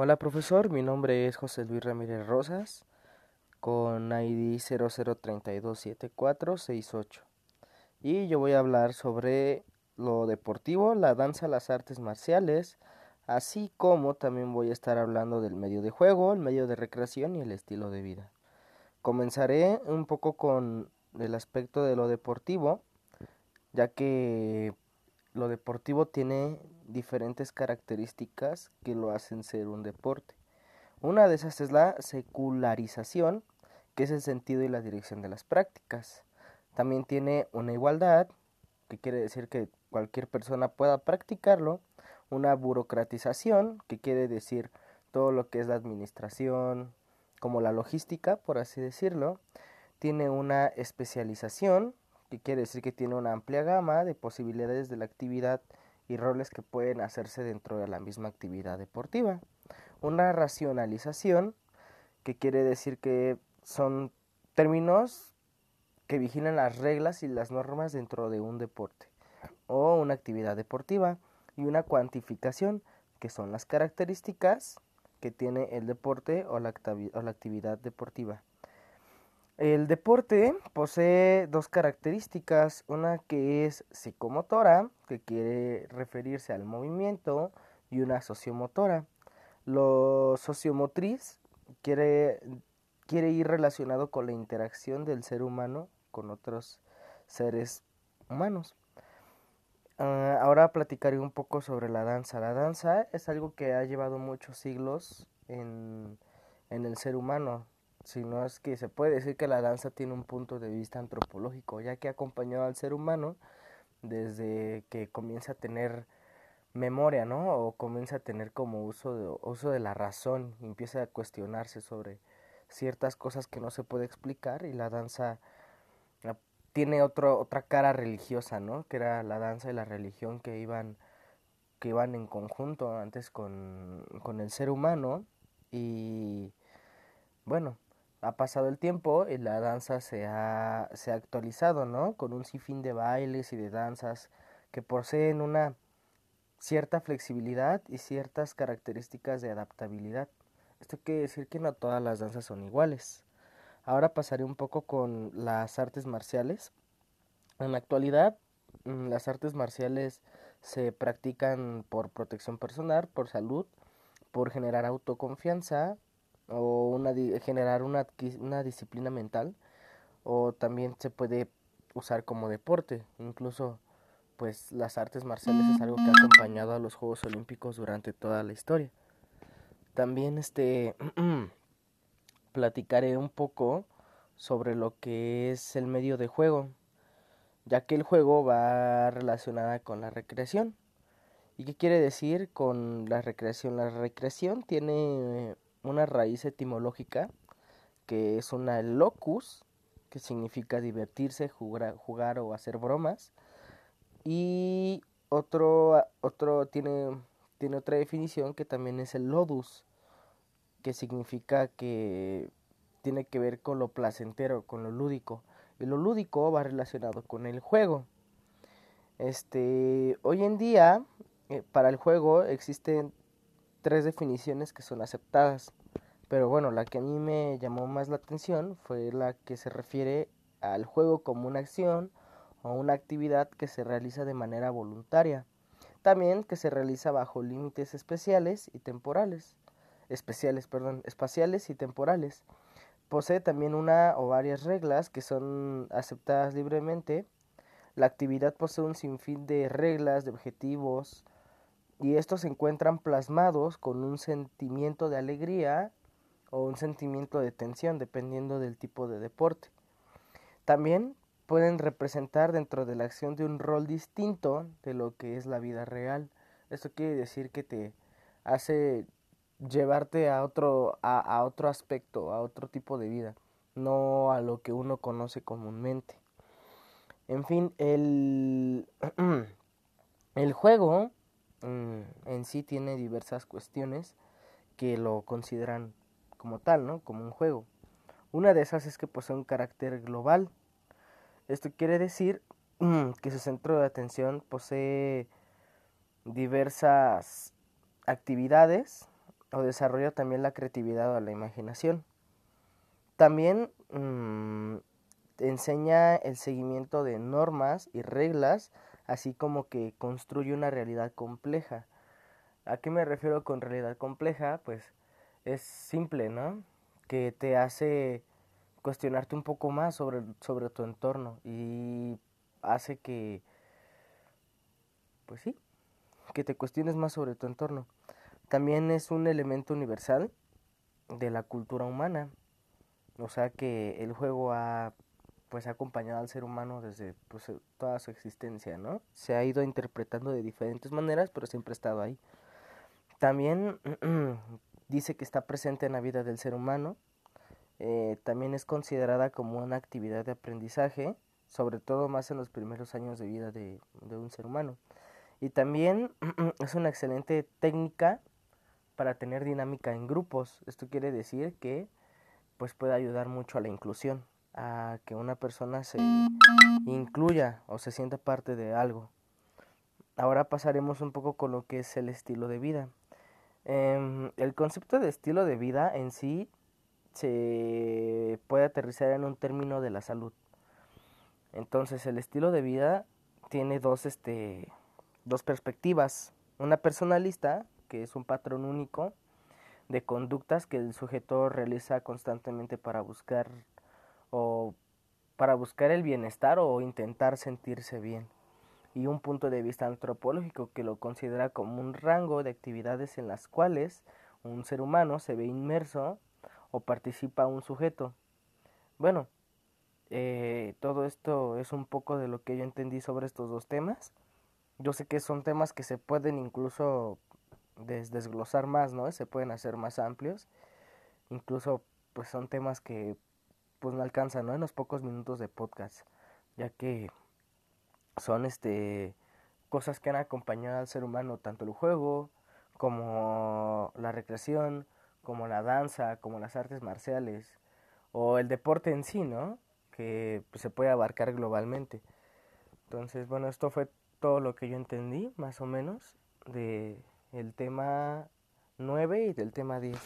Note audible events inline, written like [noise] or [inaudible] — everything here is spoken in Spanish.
Hola profesor, mi nombre es José Luis Ramírez Rosas con ID 00327468 y yo voy a hablar sobre lo deportivo, la danza, las artes marciales, así como también voy a estar hablando del medio de juego, el medio de recreación y el estilo de vida. Comenzaré un poco con el aspecto de lo deportivo, ya que lo deportivo tiene diferentes características que lo hacen ser un deporte. Una de esas es la secularización, que es el sentido y la dirección de las prácticas. También tiene una igualdad, que quiere decir que cualquier persona pueda practicarlo. Una burocratización, que quiere decir todo lo que es la administración, como la logística, por así decirlo. Tiene una especialización, que quiere decir que tiene una amplia gama de posibilidades de la actividad y roles que pueden hacerse dentro de la misma actividad deportiva. Una racionalización, que quiere decir que son términos que vigilan las reglas y las normas dentro de un deporte o una actividad deportiva y una cuantificación, que son las características que tiene el deporte o la, o la actividad deportiva. El deporte posee dos características, una que es psicomotora, que quiere referirse al movimiento, y una sociomotora. Lo sociomotriz quiere, quiere ir relacionado con la interacción del ser humano con otros seres humanos. Ah, ahora platicaré un poco sobre la danza. La danza es algo que ha llevado muchos siglos en, en el ser humano sino es que se puede decir que la danza tiene un punto de vista antropológico, ya que ha acompañado al ser humano desde que comienza a tener memoria, ¿no? O comienza a tener como uso de, uso de la razón, y empieza a cuestionarse sobre ciertas cosas que no se puede explicar y la danza ah, tiene otro, otra cara religiosa, ¿no? Que era la danza y la religión que iban que iban en conjunto antes con, con el ser humano y bueno, ha pasado el tiempo y la danza se ha, se ha actualizado, ¿no? Con un sinfín de bailes y de danzas que poseen una cierta flexibilidad y ciertas características de adaptabilidad. Esto quiere decir que no todas las danzas son iguales. Ahora pasaré un poco con las artes marciales. En la actualidad, mm, las artes marciales se practican por protección personal, por salud, por generar autoconfianza, o una, generar una, una disciplina mental o también se puede usar como deporte. Incluso pues las artes marciales es algo que ha acompañado a los Juegos Olímpicos durante toda la historia. También este [clears throat] platicaré un poco sobre lo que es el medio de juego ya que el juego va relacionada con la recreación. ¿Y qué quiere decir con la recreación? La recreación tiene una raíz etimológica que es una locus, que significa divertirse, jugar, jugar o hacer bromas. Y otro, otro tiene, tiene otra definición que también es el lodus, que significa que tiene que ver con lo placentero, con lo lúdico. Y lo lúdico va relacionado con el juego. Este, hoy en día, eh, para el juego existen tres definiciones que son aceptadas. Pero bueno, la que a mí me llamó más la atención fue la que se refiere al juego como una acción o una actividad que se realiza de manera voluntaria. También que se realiza bajo límites especiales y temporales. Especiales, perdón, espaciales y temporales. Posee también una o varias reglas que son aceptadas libremente. La actividad posee un sinfín de reglas, de objetivos, y estos se encuentran plasmados con un sentimiento de alegría o un sentimiento de tensión dependiendo del tipo de deporte. También pueden representar dentro de la acción de un rol distinto de lo que es la vida real. Esto quiere decir que te hace llevarte a otro, a, otro aspecto, a otro tipo de vida, no a lo que uno conoce comúnmente. En fin, el, [clears throat] el juego en sí tiene diversas cuestiones que lo consideran como tal, ¿no? Como un juego. Una de esas es que posee un carácter global. Esto quiere decir [clears throat] que su centro de atención posee diversas actividades o desarrolla también la creatividad o la imaginación. También mm, enseña el seguimiento de normas y reglas, así como que construye una realidad compleja. ¿A qué me refiero con realidad compleja? Pues es simple, ¿no? Que te hace cuestionarte un poco más sobre, sobre tu entorno y hace que, pues sí, que te cuestiones más sobre tu entorno. También es un elemento universal de la cultura humana. O sea que el juego ha pues ha acompañado al ser humano desde pues, toda su existencia, ¿no? Se ha ido interpretando de diferentes maneras, pero siempre ha estado ahí. También [clears throat] dice que está presente en la vida del ser humano. Eh, también es considerada como una actividad de aprendizaje, sobre todo más en los primeros años de vida de, de un ser humano. Y también [clears throat] es una excelente técnica para tener dinámica en grupos. Esto quiere decir que pues puede ayudar mucho a la inclusión, a que una persona se incluya o se sienta parte de algo. Ahora pasaremos un poco con lo que es el estilo de vida. Em, el concepto de estilo de vida en sí se puede aterrizar en un término de la salud. Entonces el estilo de vida tiene dos, este, dos perspectivas. Una personalista, que es un patrón único de conductas que el sujeto realiza constantemente para buscar o para buscar el bienestar o intentar sentirse bien y un punto de vista antropológico que lo considera como un rango de actividades en las cuales un ser humano se ve inmerso o participa un sujeto. Bueno, eh, todo esto es un poco de lo que yo entendí sobre estos dos temas. Yo sé que son temas que se pueden incluso desglosar más, ¿no? Se pueden hacer más amplios. Incluso pues son temas que pues no alcanzan, ¿no? En los pocos minutos de podcast, ya que son este cosas que han acompañado al ser humano, tanto el juego como la recreación, como la danza, como las artes marciales o el deporte en sí, ¿no? Que pues, se puede abarcar globalmente. Entonces, bueno, esto fue todo lo que yo entendí, más o menos, de el tema 9 y del tema 10.